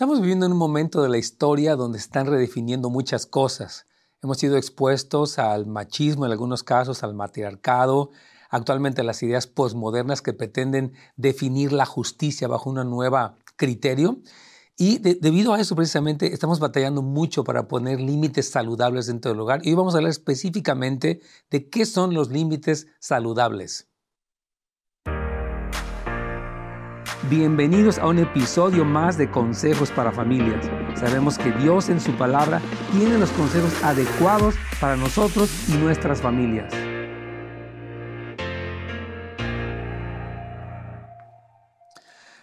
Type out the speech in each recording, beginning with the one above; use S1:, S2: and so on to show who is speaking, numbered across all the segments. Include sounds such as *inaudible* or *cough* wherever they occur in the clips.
S1: Estamos viviendo en un momento de la historia donde están redefiniendo muchas cosas. Hemos sido expuestos al machismo en algunos casos, al matriarcado, actualmente a las ideas posmodernas que pretenden definir la justicia bajo un nuevo criterio. Y debido a eso, precisamente, estamos batallando mucho para poner límites saludables dentro del hogar. Y hoy vamos a hablar específicamente de qué son los límites saludables. Bienvenidos a un episodio más de Consejos para Familias. Sabemos que Dios en su palabra tiene los consejos adecuados para nosotros y nuestras familias.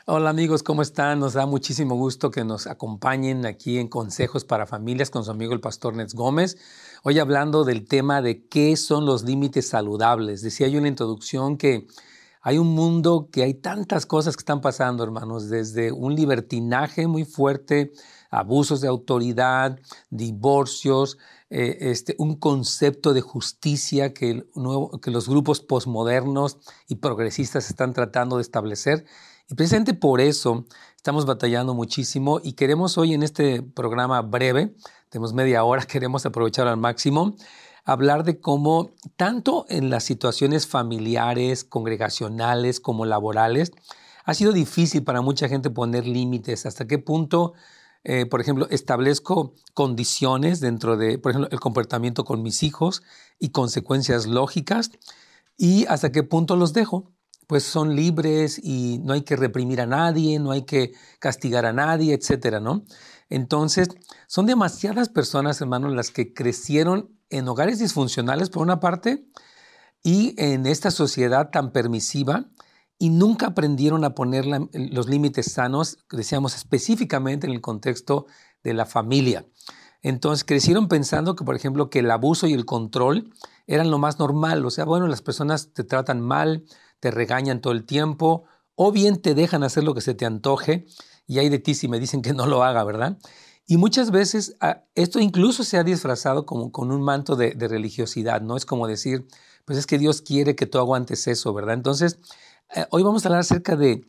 S1: Hola amigos, ¿cómo están? Nos da muchísimo gusto que nos acompañen aquí en Consejos para Familias con su amigo el pastor Nets Gómez. Hoy hablando del tema de qué son los límites saludables. Decía yo en la introducción que hay un mundo que hay tantas cosas que están pasando, hermanos, desde un libertinaje muy fuerte, abusos de autoridad, divorcios, eh, este, un concepto de justicia que, que los grupos posmodernos y progresistas están tratando de establecer. Y precisamente por eso estamos batallando muchísimo y queremos hoy en este programa breve, tenemos media hora, *laughs* queremos aprovechar al máximo, hablar de cómo tanto en las situaciones familiares, congregacionales como laborales, ha sido difícil para mucha gente poner límites, hasta qué punto, eh, por ejemplo, establezco condiciones dentro de, por ejemplo, el comportamiento con mis hijos y consecuencias lógicas, y hasta qué punto los dejo. Pues son libres y no hay que reprimir a nadie, no hay que castigar a nadie, etcétera, ¿no? Entonces, son demasiadas personas, hermanos, las que crecieron en hogares disfuncionales, por una parte, y en esta sociedad tan permisiva, y nunca aprendieron a poner los límites sanos, decíamos específicamente en el contexto de la familia. Entonces crecieron pensando que, por ejemplo, que el abuso y el control eran lo más normal. O sea, bueno, las personas te tratan mal, te regañan todo el tiempo, o bien te dejan hacer lo que se te antoje, y hay de ti si me dicen que no lo haga, ¿verdad? Y muchas veces ah, esto incluso se ha disfrazado como con un manto de, religiosidad, ¿no? Es como decir, pues es que Dios quiere que tú aguantes eso, ¿verdad? Entonces, eh, hoy vamos a hablar acerca de,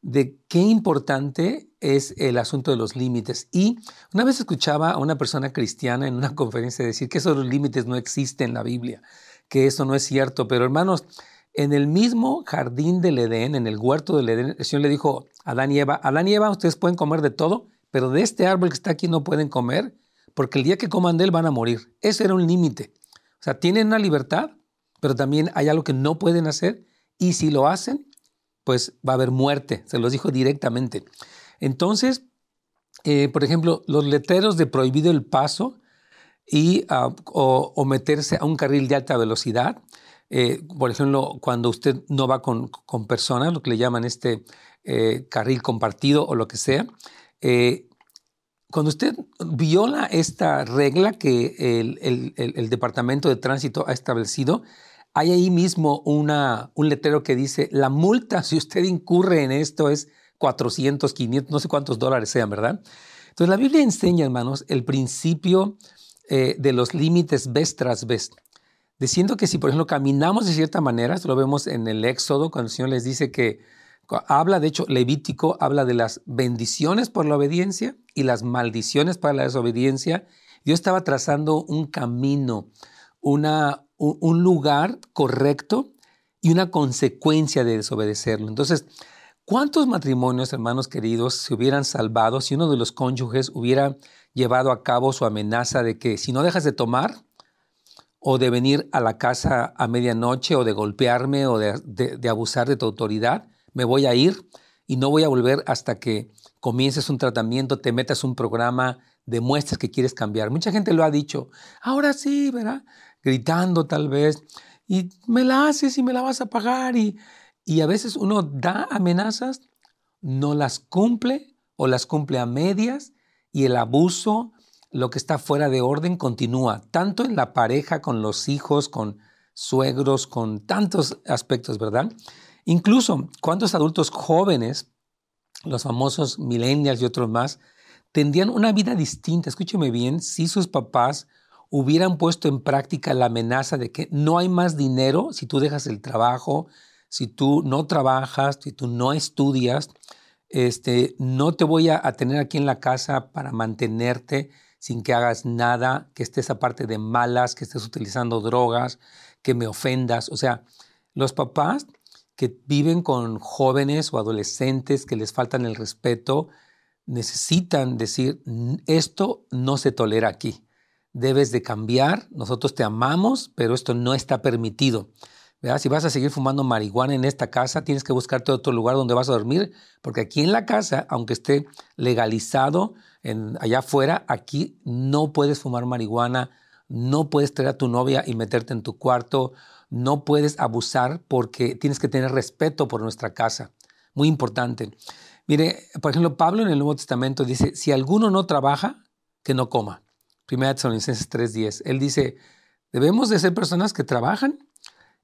S1: de qué importante es el asunto de los límites. Y una vez escuchaba a una persona cristiana en una *laughs* conferencia decir que esos límites no existen en la Biblia, que eso no es cierto, pero hermanos, en el mismo jardín del Edén, en el huerto del Edén, el Señor le dijo a Adán y Eva, Adán y Eva, ustedes pueden comer de todo, pero de este árbol que está aquí no pueden comer, porque el día que coman de él van a morir. Ese era un límite. O sea, tienen una libertad, pero también hay algo que no pueden hacer, y si lo hacen, pues va a haber muerte. Se los dijo directamente. Entonces, eh, por ejemplo, los letreros de prohibido el paso y, ah, o, meterse a un carril de alta velocidad, eh, por ejemplo, cuando usted no va con, personas, lo que le llaman este eh, carril compartido o lo que sea, eh, cuando usted viola esta regla que el, Departamento de Tránsito ha establecido, hay ahí mismo una, un letrero que dice, la multa si usted incurre en esto es 400, 500, no sé cuántos dólares sean, ¿verdad? Entonces la Biblia enseña, hermanos, el principio eh, de los límites vez tras vez, diciendo que si, por ejemplo, caminamos de cierta manera, esto lo vemos en el Éxodo, cuando el Señor les dice que Habla, de hecho, Levítico habla de las bendiciones por la obediencia y las maldiciones para la desobediencia. Dios estaba trazando un camino, una, un lugar correcto y una consecuencia de desobedecerlo. Entonces, ¿cuántos matrimonios, hermanos queridos, se hubieran salvado si uno de los cónyuges hubiera llevado a cabo su amenaza de que si no dejas de tomar o de venir a la casa a medianoche o de golpearme o de abusar de tu autoridad, me voy a ir y no voy a volver hasta que comiences un tratamiento, te metas un programa, demuestres que quieres cambiar. Mucha gente lo ha dicho, ahora sí, ¿verdad? Gritando tal vez, y me la haces y me la vas a pagar. Y, y a veces uno da amenazas, no las cumple o las cumple a medias y el abuso, lo que está fuera de orden, continúa, tanto en la pareja, con los hijos, con suegros, con tantos aspectos, ¿verdad? Incluso, ¿cuántos adultos jóvenes, los famosos millennials y otros más, tendrían una vida distinta? Escúcheme bien, si sus papás hubieran puesto en práctica la amenaza de que no hay más dinero si tú dejas el trabajo, si tú no trabajas, si tú no estudias, este, no te voy a, a tener aquí en la casa para mantenerte sin que hagas nada, que estés aparte de malas, que estés utilizando drogas, que me ofendas. O sea, los papás que viven con jóvenes o adolescentes que les faltan el respeto, necesitan decir, esto no se tolera aquí, debes de cambiar, nosotros te amamos, pero esto no está permitido. Si vas a seguir fumando marihuana en esta casa, tienes que buscarte otro lugar donde vas a dormir, porque aquí en la casa, aunque esté legalizado allá afuera, aquí no puedes fumar marihuana, no puedes traer a tu novia y meterte en tu cuarto, no puedes abusar porque tienes que tener respeto por nuestra casa. Muy importante. Mire, por ejemplo, Pablo en el Nuevo Testamento dice, si alguno no trabaja, que no coma. Primera Tesalonicenses 3.10. Él dice, debemos de ser personas que trabajan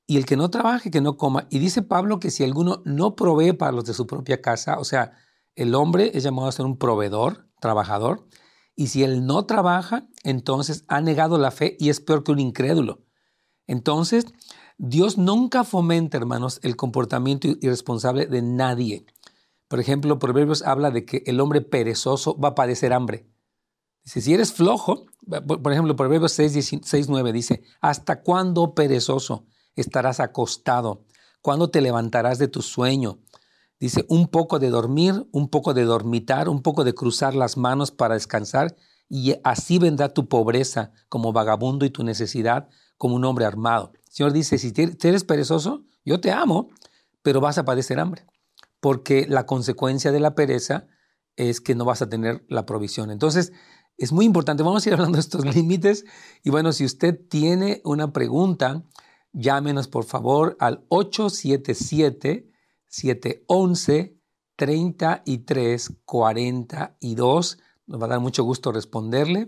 S1: y el que no trabaje, que no coma. Y dice Pablo que si alguno no provee para los de su propia casa, o sea, el hombre es llamado a ser un proveedor, trabajador, y si él no trabaja, entonces ha negado la fe y es peor que un incrédulo. Entonces, Dios nunca fomenta, hermanos, el comportamiento irresponsable de nadie. Por ejemplo, Proverbios habla de que el hombre perezoso va a padecer hambre. Dice, si eres flojo, por ejemplo, Proverbios 6, 6 9 dice, ¿hasta cuándo perezoso estarás acostado? ¿Cuándo te levantarás de tu sueño? Dice, un poco de dormir, un poco de dormitar, un poco de cruzar las manos para descansar, y así vendrá tu pobreza como vagabundo y tu necesidad como un hombre armado. El Señor dice, si eres perezoso, yo te amo, pero vas a padecer hambre, porque la consecuencia de la pereza es que no vas a tener la provisión. Entonces, es muy importante, vamos a ir hablando de estos *laughs* límites, y bueno, si usted tiene una pregunta, llámenos por favor al 877 711 33 42. Nos va a dar mucho gusto responderle.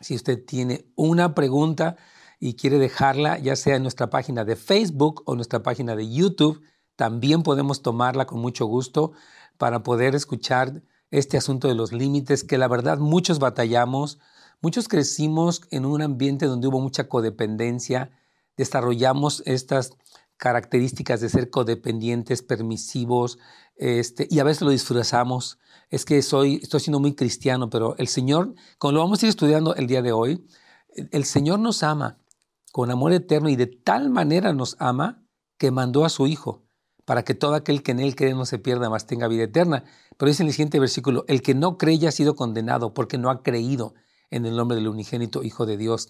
S1: Si usted tiene una pregunta y quiere dejarla, ya sea en nuestra página de Facebook o nuestra página de YouTube, también podemos tomarla con mucho gusto para poder escuchar este asunto de los límites, que la verdad muchos batallamos, muchos crecimos en un ambiente donde hubo mucha codependencia, desarrollamos estas características de ser codependientes, permisivos, este, y a veces lo disfrazamos. Es que soy, estoy siendo muy cristiano, pero el Señor, como lo vamos a ir estudiando el día de hoy, el Señor nos ama con amor eterno y de tal manera nos ama que mandó a su Hijo para que todo aquel que en Él cree no se pierda, más tenga vida eterna. Pero dice en el siguiente versículo, el que no cree ya ha sido condenado porque no ha creído en el nombre del unigénito Hijo de Dios.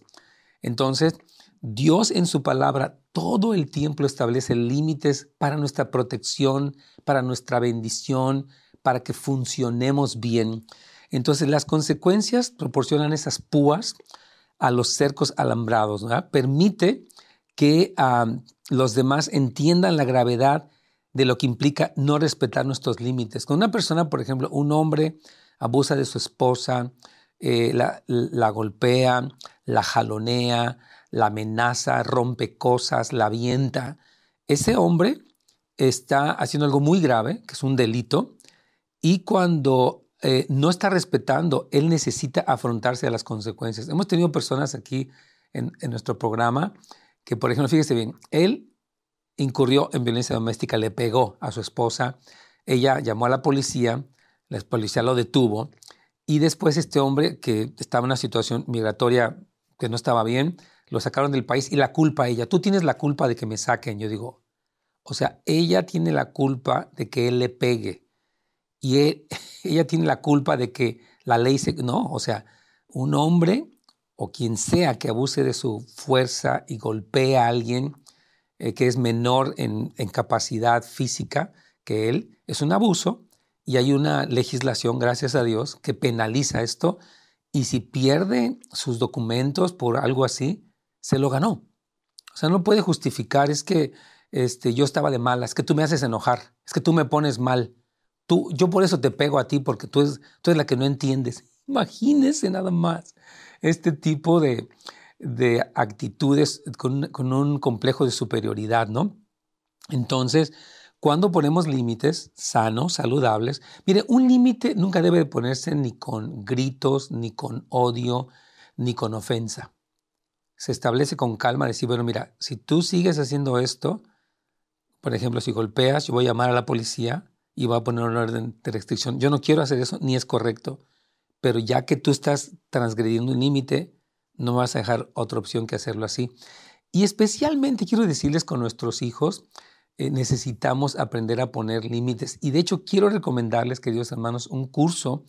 S1: Entonces, Dios en su palabra todo el tiempo establece límites para nuestra protección, para nuestra bendición, para que funcionemos bien. Entonces las consecuencias proporcionan esas púas a los cercos alambrados. Permite que los demás entiendan la gravedad de lo que implica no respetar nuestros límites. Cuando una persona, por ejemplo, un hombre abusa de su esposa, eh, la golpea, la jalonea, la amenaza, rompe cosas, la avienta. Ese hombre está haciendo algo muy grave, que es un delito, y cuando eh, no está respetando, él necesita afrontarse a las consecuencias. Hemos tenido personas aquí en, en nuestro programa que, por ejemplo, fíjese bien, él incurrió en violencia doméstica, le pegó a su esposa, ella llamó a la policía, la policía lo detuvo, y después este hombre que estaba en una situación migratoria que no estaba bien, lo sacaron del país y la culpa a ella. Tú tienes la culpa de que me saquen. Yo digo, o sea, ella tiene la culpa de que él le pegue. Y *laughs* ella tiene la culpa de que la ley se... No, o sea, un hombre o quien sea que abuse de su fuerza y golpee a alguien eh, que es menor en, capacidad física que él, es un abuso y hay una legislación, gracias a Dios, que penaliza esto. Y si pierde sus documentos por algo así, se lo ganó. O sea, no puede justificar, es que este, yo estaba de mala, es que tú me haces enojar, es que tú me pones mal. Tú, yo por eso te pego a ti, porque tú, es, tú eres la que no entiendes. Imagínese nada más este tipo de, de actitudes con, con, un complejo de superioridad, ¿no? Entonces, cuando ponemos límites sanos, saludables, mire, un límite nunca debe ponerse ni con gritos, ni con odio, ni con ofensa se establece con calma, decir, bueno, mira, si tú sigues haciendo esto, por ejemplo, si golpeas, yo voy a llamar a la policía y va a poner un orden de restricción. Yo no quiero hacer eso, ni es correcto, pero ya que tú estás transgrediendo un límite, no vas a dejar otra opción que hacerlo así. Y especialmente quiero decirles con nuestros hijos, eh, necesitamos aprender a poner límites. Y de hecho quiero recomendarles, queridos hermanos, un curso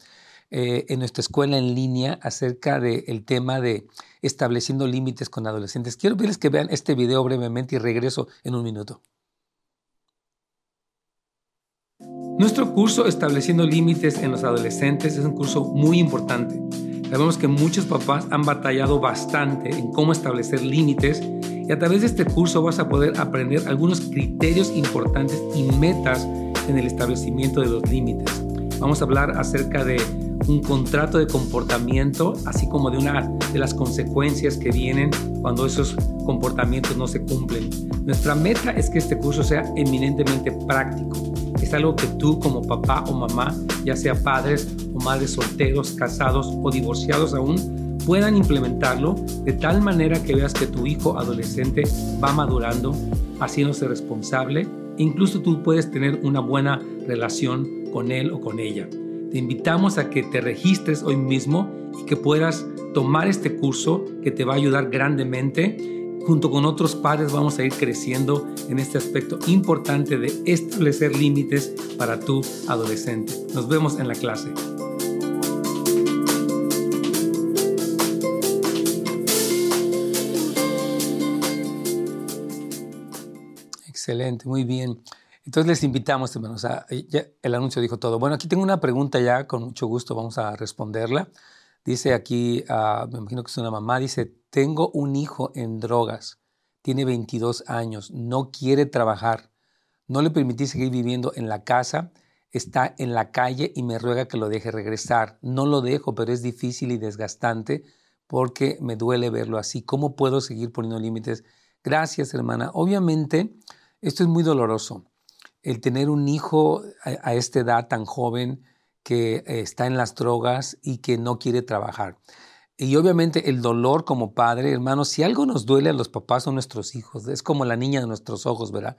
S1: eh, en nuestra escuela en línea acerca del tema de estableciendo límites con adolescentes. Quiero pedirles que vean este video brevemente y regreso en un minuto. Nuestro curso Estableciendo Límites en los Adolescentes es un curso muy importante. Sabemos que muchos papás han batallado bastante en cómo establecer límites y a través de este curso vas a poder aprender algunos criterios importantes y metas en el establecimiento de los límites. Vamos a hablar acerca de un contrato de comportamiento, así como de una de las consecuencias que vienen cuando esos comportamientos no se cumplen. Nuestra meta es que este curso sea eminentemente práctico. Algo que tú como papá o mamá, ya sea padres o madres solteros, casados o divorciados aún, puedan implementarlo de tal manera que veas que tu hijo adolescente va madurando, haciéndose responsable. Incluso tú puedes tener una buena relación con él o con ella. Te invitamos a que te registres hoy mismo y que puedas tomar este curso que te va a ayudar grandemente. Junto con otros padres vamos a ir creciendo en este aspecto importante de establecer límites para tu adolescente. Nos vemos en la clase. Excelente, muy bien. Entonces les invitamos, hermanos. el anuncio dijo todo. Bueno, aquí tengo una pregunta ya, con mucho gusto vamos a responderla. Dice aquí, ah, me imagino que es una mamá, dice, tengo un hijo en drogas, tiene 22 años, no quiere trabajar, no le permití seguir viviendo en la casa, está en la calle y me ruega que lo deje regresar. No lo dejo, pero es difícil y desgastante porque me duele verlo así. ¿Cómo puedo seguir poniendo límites? Gracias, hermana. Obviamente, esto es muy doloroso el tener un hijo a, esta edad tan joven que eh, está en las drogas y que no quiere trabajar. Y obviamente el dolor como padre, hermano, si algo nos duele a los papás o a nuestros hijos, es como la niña de nuestros ojos, ¿verdad?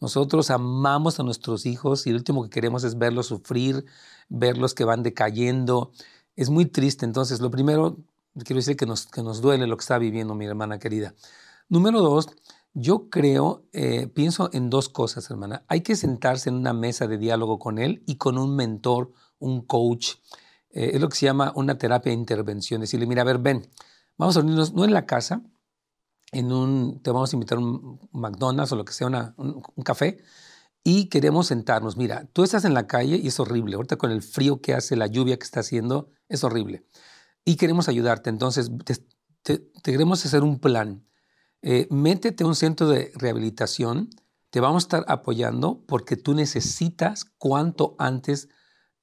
S1: Nosotros amamos a nuestros hijos y lo último que queremos es verlos sufrir, verlos que van decayendo. Es muy triste. Entonces, lo primero, quiero decir que nos, que nos duele lo que está viviendo mi hermana querida. Número dos, yo creo, eh, pienso en dos cosas, hermana. Hay que sentarse en una mesa de diálogo con él y con un mentor, un coach. Eh, es lo que se llama una terapia de intervención. Decirle, mira, a ver, ven, vamos a unirnos, no en la casa, en un, te vamos a invitar a un McDonald's o lo que sea, un, café, y queremos sentarnos. Mira, tú estás en la calle y es horrible. Ahorita con el frío que hace, la lluvia que está haciendo, es horrible. Y queremos ayudarte. Entonces, te queremos hacer un plan eh, métete a un centro de rehabilitación, te vamos a estar apoyando porque tú necesitas cuanto antes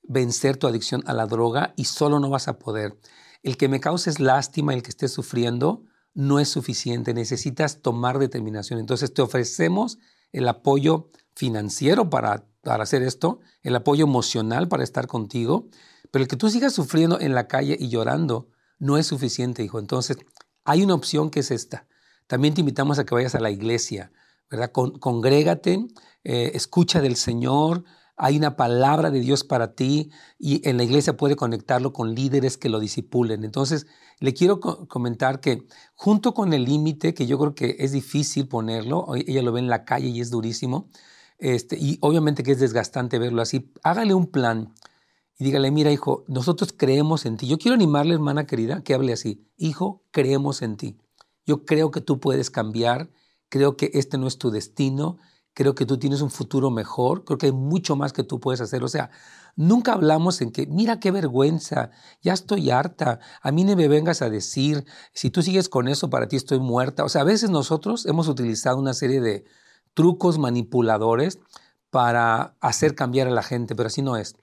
S1: vencer tu adicción a la droga y solo no vas a poder. El que me causes lástima, el que estés sufriendo, no es suficiente, necesitas tomar determinación. Entonces te ofrecemos el apoyo financiero para, para hacer esto, el apoyo emocional para estar contigo, pero el que tú sigas sufriendo en la calle y llorando no es suficiente, hijo. Entonces hay una opción que es esta. También te invitamos a que vayas a la iglesia, ¿verdad? congrégate, eh, escucha del Señor, hay una palabra de Dios para ti y en la iglesia puede conectarlo con líderes que lo disipulen. Entonces, le quiero comentar que junto con el límite, que yo creo que es difícil ponerlo, ella lo ve en la calle y es durísimo, este, y obviamente que es desgastante verlo así, hágale un plan y dígale, mira hijo, nosotros creemos en ti. Yo quiero animarle, hermana querida, que hable así, hijo, creemos en ti. Yo creo que tú puedes cambiar, creo que este no es tu destino, creo que tú tienes un futuro mejor, creo que hay mucho más que tú puedes hacer. O sea, nunca hablamos en que, mira qué vergüenza, ya estoy harta, a mí ni me vengas a decir, si tú sigues con eso, para ti estoy muerta. O sea, a veces nosotros hemos utilizado una serie de trucos manipuladores para hacer cambiar a la gente, pero así no es.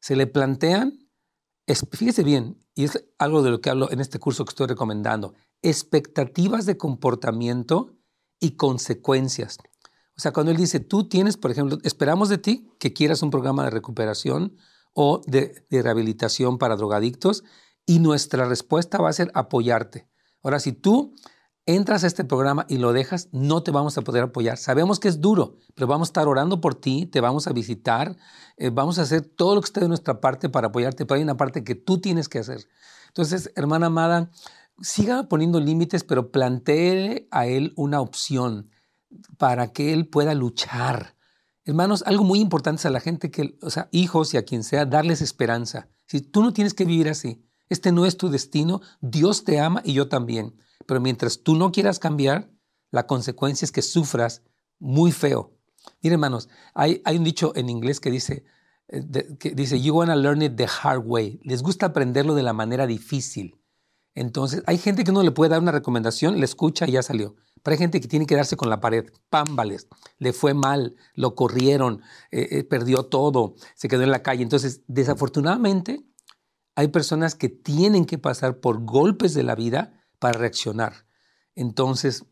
S1: Se le plantean, fíjese bien, y es algo de lo que hablo en este curso que estoy recomendando, expectativas de comportamiento y consecuencias. O sea, cuando él dice, tú tienes, por ejemplo, esperamos de ti que quieras un programa de recuperación o de, rehabilitación para drogadictos y nuestra respuesta va a ser apoyarte. Ahora, si tú entras a este programa y lo dejas, no te vamos a poder apoyar. Sabemos que es duro, pero vamos a estar orando por ti, te vamos a visitar, eh, vamos a hacer todo lo que esté de nuestra parte para apoyarte, pero hay una parte que tú tienes que hacer. Entonces, hermana amada, siga poniendo límites, pero plantee a él una opción para que él pueda luchar. Hermanos, algo muy importante es a la gente que, o sea, hijos y a quien sea, darles esperanza. Si tú no tienes que vivir así, este no es tu destino, Dios te ama y yo también. Pero mientras tú no quieras cambiar, la consecuencia es que sufras muy feo. Miren, hermanos, hay, hay un dicho en inglés que dice, eh, que dice, you wanna learn it the hard way. Les gusta aprenderlo de la manera difícil. Entonces, hay gente que no le puede dar una recomendación, le escucha y ya salió. Pero hay gente que tiene que darse con la pared, pámbales, le fue mal, lo corrieron, eh, eh, perdió todo, se quedó en la calle. Entonces, desafortunadamente, hay personas que tienen que pasar por golpes de la vida para reaccionar. Entonces,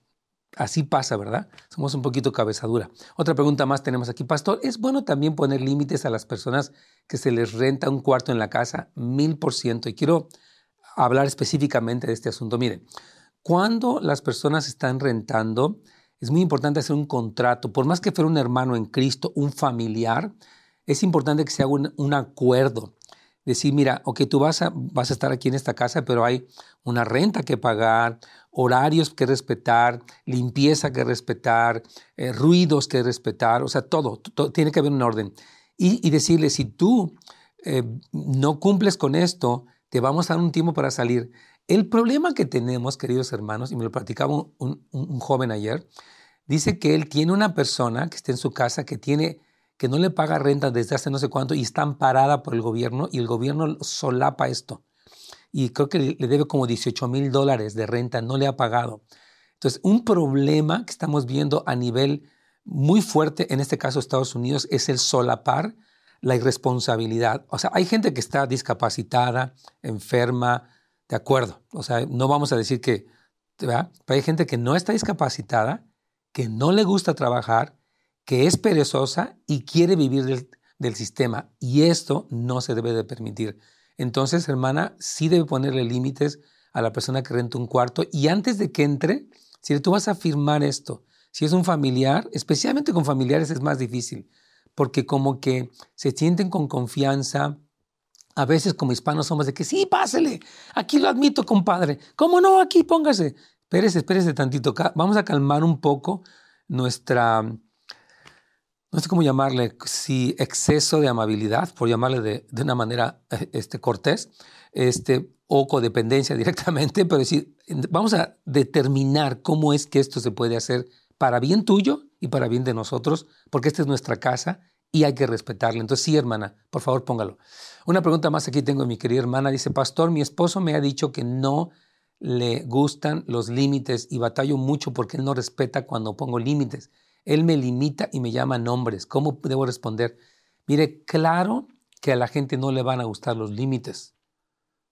S1: así pasa, ¿verdad? Somos un poquito cabezadura. Otra pregunta más tenemos aquí, pastor. ¿Es bueno también poner límites a las personas que se les renta un cuarto en la casa? Mil por ciento. Y quiero hablar específicamente de este asunto. Miren, cuando las personas están rentando, es muy importante hacer un contrato. Por más que fuera un hermano en Cristo, un familiar, es importante que se haga un acuerdo decir, mira, ok, tú vas a, vas a estar aquí en esta casa, pero hay una renta que pagar, horarios que respetar, limpieza que respetar, eh, ruidos que respetar, o sea, todo, tiene que haber un orden. Y, decirle, si tú eh, no cumples con esto, te vamos a dar un tiempo para salir. El problema que tenemos, queridos hermanos, y me lo platicaba un joven ayer, dice que él tiene una persona que está en su casa que tiene que no le paga renta desde hace no sé cuánto y está amparada por el gobierno y el gobierno solapa esto. Y creo que le debe como 18 mil dólares de renta, no le ha pagado. Entonces, un problema que estamos viendo a nivel muy fuerte, en este caso Estados Unidos, es el solapar la irresponsabilidad. O sea, hay gente que está discapacitada, enferma, de acuerdo. O sea, no vamos a decir que, ¿verdad? Hay gente que no está discapacitada, que no le gusta trabajar, que es perezosa y quiere vivir del, sistema. Y esto no se debe de permitir. Entonces, hermana, sí debe ponerle límites a la persona que renta un cuarto. Y antes de que entre, si tú vas a firmar esto, si es un familiar, especialmente con familiares es más difícil, porque como que se sienten con confianza. A veces como hispanos somos de que sí, pásele, aquí lo admito, compadre. ¿Cómo no? Aquí póngase. Espérese, espérese tantito. Vamos a calmar un poco nuestra, no sé cómo llamarle, si exceso de amabilidad, por llamarle de, una manera eh, este, cortés, este, o codependencia directamente, pero decir, vamos a determinar cómo es que esto se puede hacer para bien tuyo y para bien de nosotros, porque esta es nuestra casa y hay que respetarla. Entonces, sí, hermana, por favor, póngalo. Una pregunta más aquí tengo mi querida hermana. Dice, pastor, mi esposo me ha dicho que no le gustan los límites y batallo mucho porque él no respeta cuando pongo límites. Él me limita y me llama nombres. ¿Cómo debo responder? Mire, claro que a la gente no le van a gustar los límites.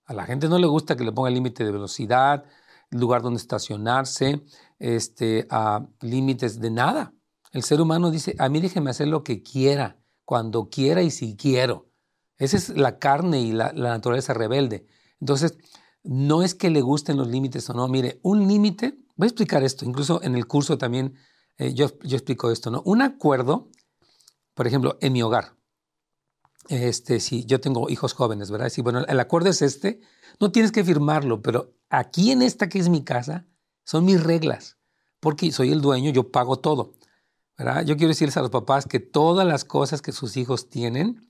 S1: A la gente no le gusta que le ponga límite de velocidad, lugar donde estacionarse, este, a límites de nada. El ser humano dice, a mí déjeme hacer lo que quiera, cuando quiera y si quiero. Esa es la carne y la, naturaleza rebelde. Entonces, no es que le gusten los límites o no. Mire, un límite, voy a explicar esto, incluso en el curso también eh, yo, yo, explico esto, ¿no? Un acuerdo, por ejemplo, en mi hogar, este, si yo tengo hijos jóvenes, ¿verdad? Si, bueno, el acuerdo es este, no tienes que firmarlo, pero aquí en esta que es mi casa, son mis reglas, porque soy el dueño, yo pago todo, Yo quiero decirles a los papás que todas las cosas que sus hijos tienen,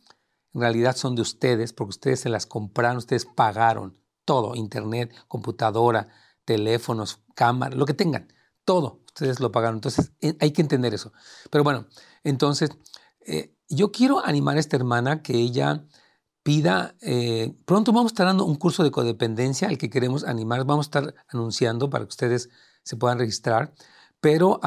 S1: en realidad son de ustedes, porque ustedes se las compraron, ustedes pagaron todo, internet, computadora, teléfonos, cámara, lo que tengan, todo ustedes lo pagaron. Entonces, eh, hay que entender eso. Pero bueno, entonces, eh, yo quiero animar a esta hermana que ella pida, eh, pronto vamos a estar dando un curso de codependencia al que queremos animar, vamos a estar anunciando para que ustedes se puedan registrar, pero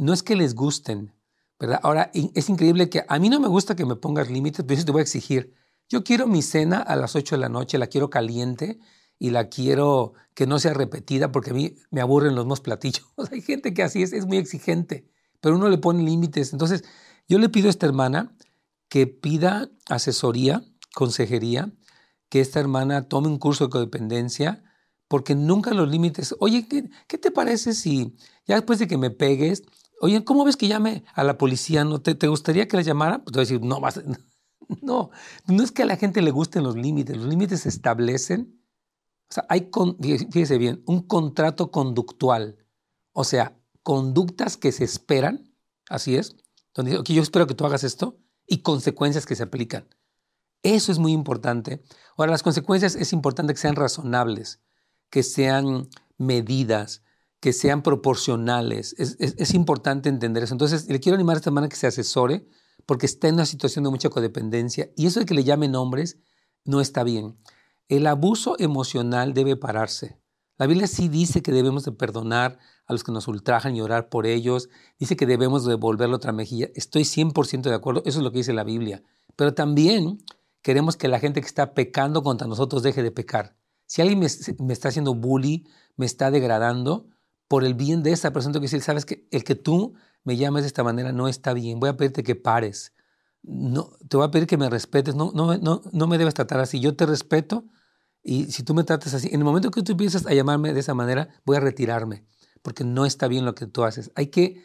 S1: no es que les gusten, ¿verdad? Ahora, es increíble que a mí no me gusta que me pongas límites, pero yo te voy a exigir. Yo quiero mi cena a las 8 de la noche, la quiero caliente y la quiero que no sea repetida porque a mí me aburren los más platillos. *laughs* Hay gente que así es, es muy exigente, pero uno le pone límites. Entonces, yo le pido a esta hermana que pida asesoría, consejería, que esta hermana tome un curso de codependencia porque nunca los límites, oye, ¿qué, te parece si ya después de que me pegues, oye, ¿cómo ves que llame a la policía? ¿No te, gustaría que la llamara? Pues te voy a decir, no, vas, *laughs* no, no es que a la gente le gusten los límites, los límites se establecen, o sea, hay, fíjese bien, un contrato conductual, o sea, conductas que se esperan, así es, donde okay, yo espero que tú hagas esto, y consecuencias que se aplican. Eso es muy importante. Ahora, las consecuencias es importante que sean razonables, que sean medidas, que sean proporcionales. Es, importante entender eso. Entonces, le quiero animar a esta semana que se asesore porque está en una situación de mucha codependencia y eso de que le llamen nombres no está bien. El abuso emocional debe pararse. La Biblia sí dice que debemos de perdonar a los que nos ultrajan y orar por ellos. Dice que debemos devolverle otra mejilla. Estoy 100% de acuerdo. Eso es lo que dice la Biblia. Pero también queremos que la gente que está pecando contra nosotros deje de pecar. Si alguien me, está haciendo bully, me está degradando, por el bien de esa persona, tengo que decir, sabes que el que tú me llames de esta manera no está bien. Voy a pedirte que pares. No, te voy a pedir que me respetes. No, no, no, no me debes tratar así. Yo te respeto y si tú me tratas así, en el momento que tú empiezas a llamarme de esa manera, voy a retirarme, porque no está bien lo que tú haces. Hay que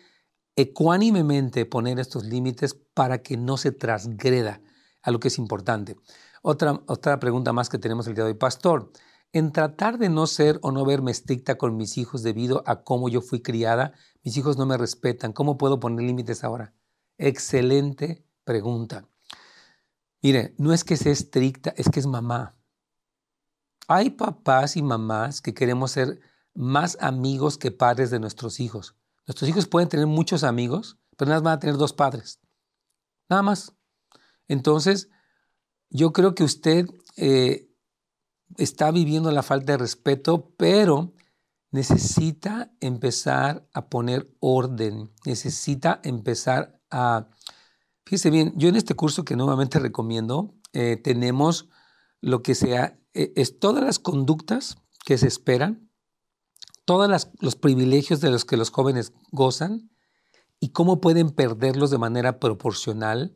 S1: ecuánimemente poner estos límites para que no se transgreda a lo que es importante. Otra, otra pregunta más que tenemos el día de hoy, pastor. En tratar de no ser o no verme estricta con mis hijos debido a cómo yo fui criada, mis hijos no me respetan. ¿Cómo puedo poner límites ahora? Excelente pregunta. Mire, no es que sea estricta, es que es mamá. Hay papás y mamás que queremos ser más amigos que padres de nuestros hijos. Nuestros hijos pueden tener muchos amigos, pero nada más van a tener dos padres. Nada más. Entonces, yo creo que usted eh, está viviendo la falta de respeto, pero necesita empezar a poner orden, necesita empezar a... Fíjese bien, yo en este curso que nuevamente recomiendo, eh, tenemos lo que sea e, es todas las conductas que se esperan, todos los privilegios de los que los jóvenes gozan y cómo pueden perderlos de manera proporcional,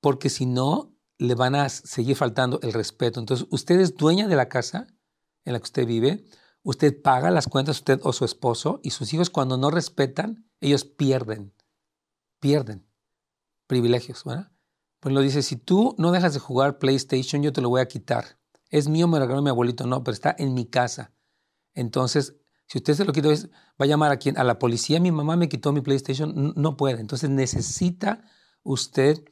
S1: porque si no, le van a seguir faltando el respeto. Entonces, usted es dueña de la casa en la que usted vive, usted paga las cuentas, usted o su esposo, y sus hijos cuando no respetan, ellos pierden, pierden privilegios. Pues lo dice, si tú no dejas de jugar PlayStation, yo te lo voy a quitar es mío, me lo regaló mi abuelito, no, pero está en mi casa. Entonces, si usted se lo quita, va a llamar a quién? A la policía, mi mamá me quitó mi PlayStation, no puede. Entonces necesita usted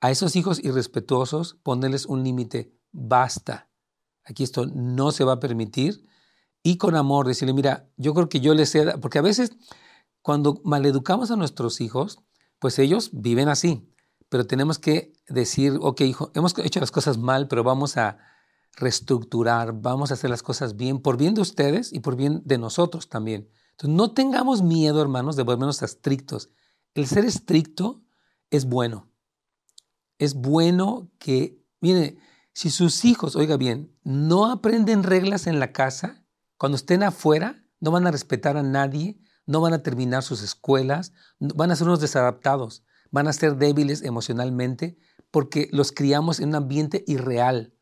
S1: a esos hijos irrespetuosos ponerles un límite, basta. Aquí esto no se va a permitir. Y con amor decirle, mira, yo creo que yo les he porque a veces cuando maleducamos a nuestros hijos, pues ellos viven así. Pero tenemos que decir, ok, hijo, hemos hecho las cosas mal, pero vamos a, reestructurar, vamos a hacer las cosas bien, por bien de ustedes y por bien de nosotros también. Entonces, no tengamos miedo, hermanos, de volvernos estrictos. El ser estricto es bueno. Es bueno que, mire, si sus hijos, oiga bien, no aprenden reglas en la casa, cuando estén afuera, no van a respetar a nadie, no van a terminar sus escuelas, van a ser unos desadaptados, van a ser débiles emocionalmente, porque los criamos en un ambiente irreal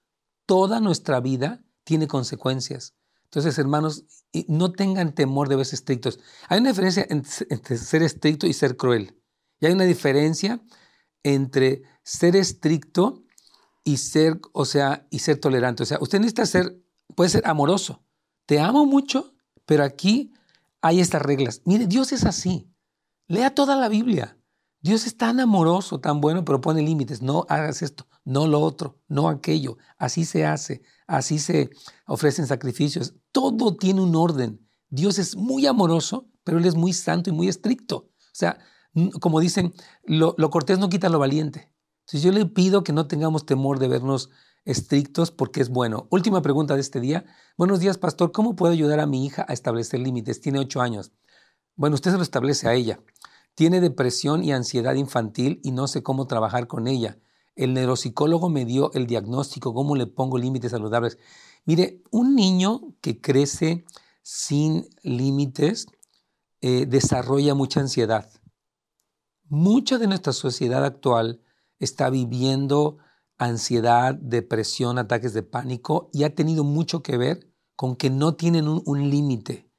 S1: toda nuestra vida tiene consecuencias. Entonces, hermanos, no tengan temor de verse estrictos. Hay una diferencia entre ser estricto y ser cruel. Y hay una diferencia entre ser estricto y ser, o sea, y ser tolerante. O sea, usted necesita ser, puede ser amoroso. Te amo mucho, pero aquí hay estas reglas. Mire, Dios es así. Lea toda la Biblia. Dios es tan amoroso, tan bueno, pero pone límites. No hagas esto, no lo otro, no aquello. Así se hace, así se ofrecen sacrificios. Todo tiene un orden. Dios es muy amoroso, pero Él es muy santo y muy estricto. O sea, como dicen, lo, cortés no quita lo valiente. Entonces yo le pido que no tengamos temor de vernos estrictos porque es bueno. Última pregunta de este día. Buenos días, pastor. ¿Cómo puedo ayudar a mi hija a establecer límites? Tiene ocho años. Bueno, usted se lo establece a ella. Tiene depresión y ansiedad infantil y no sé cómo trabajar con ella. El neuropsicólogo me dio el diagnóstico, cómo le pongo límites saludables. Mire, un niño que crece sin límites eh, desarrolla mucha ansiedad. Mucha de nuestra sociedad actual está viviendo ansiedad, depresión, ataques de pánico y ha tenido mucho que ver con que no tienen un, límite.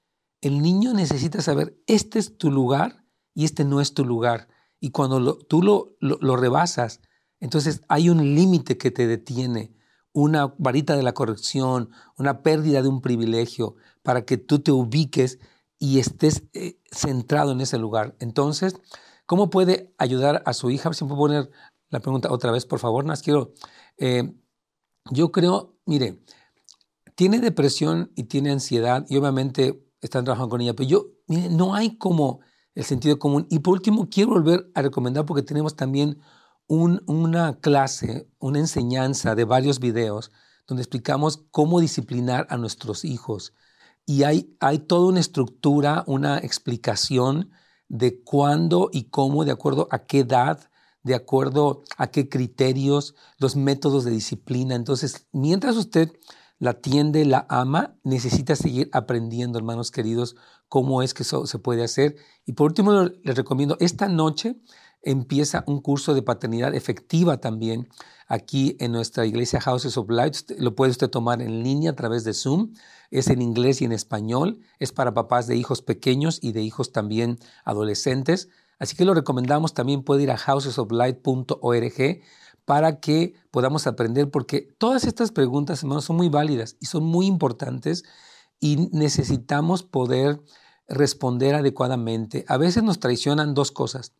S1: El niño necesita saber, este es tu lugar y este no es tu lugar. Y cuando tú lo, lo rebasas, entonces hay un límite que te detiene, una varita de la corrección, una pérdida de un privilegio, para que tú te ubiques y estés eh, centrado en ese lugar. Entonces, ¿cómo puede ayudar a su hija? Si puedo poner la pregunta otra vez, por favor, Nas, quiero. Eh, yo creo, mire, tiene depresión y tiene ansiedad y obviamente están trabajando con ella, pero yo, mire, no hay como el sentido común. Y por último, quiero volver a recomendar porque tenemos también una clase, una enseñanza de varios videos donde explicamos cómo disciplinar a nuestros hijos. Y hay, hay toda una estructura, una explicación de cuándo y cómo, de acuerdo a qué edad, de acuerdo a qué criterios, los métodos de disciplina. Entonces, mientras usted la atiende, la ama, necesita seguir aprendiendo, hermanos queridos, cómo es que eso se puede hacer. Y por último, les recomiendo, esta noche empieza un curso de paternidad efectiva también aquí en nuestra iglesia Houses of Light. Lo puede usted tomar en línea a través de Zoom. Es en inglés y en español. Es para papás de hijos pequeños y de hijos también adolescentes. Así que lo recomendamos. También puede ir a housesoflight.org para que podamos aprender, porque todas estas preguntas, hermanos, son muy válidas y son muy importantes y necesitamos poder responder adecuadamente. A veces nos traicionan dos cosas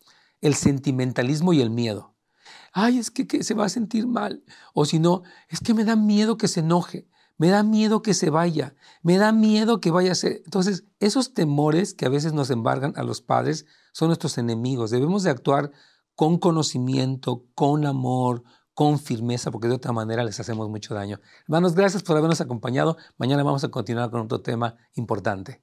S1: el sentimentalismo y el miedo. Ay, es que, se va a sentir mal. O si no, es que me da miedo que se enoje, me da miedo que se vaya, me da miedo que vaya a ser. Entonces, esos temores que a veces nos embargan a los padres son nuestros enemigos. Debemos de actuar con conocimiento, con amor, con firmeza, porque de otra manera les hacemos mucho daño. Hermanos, gracias por habernos acompañado. Mañana vamos a continuar con otro tema importante.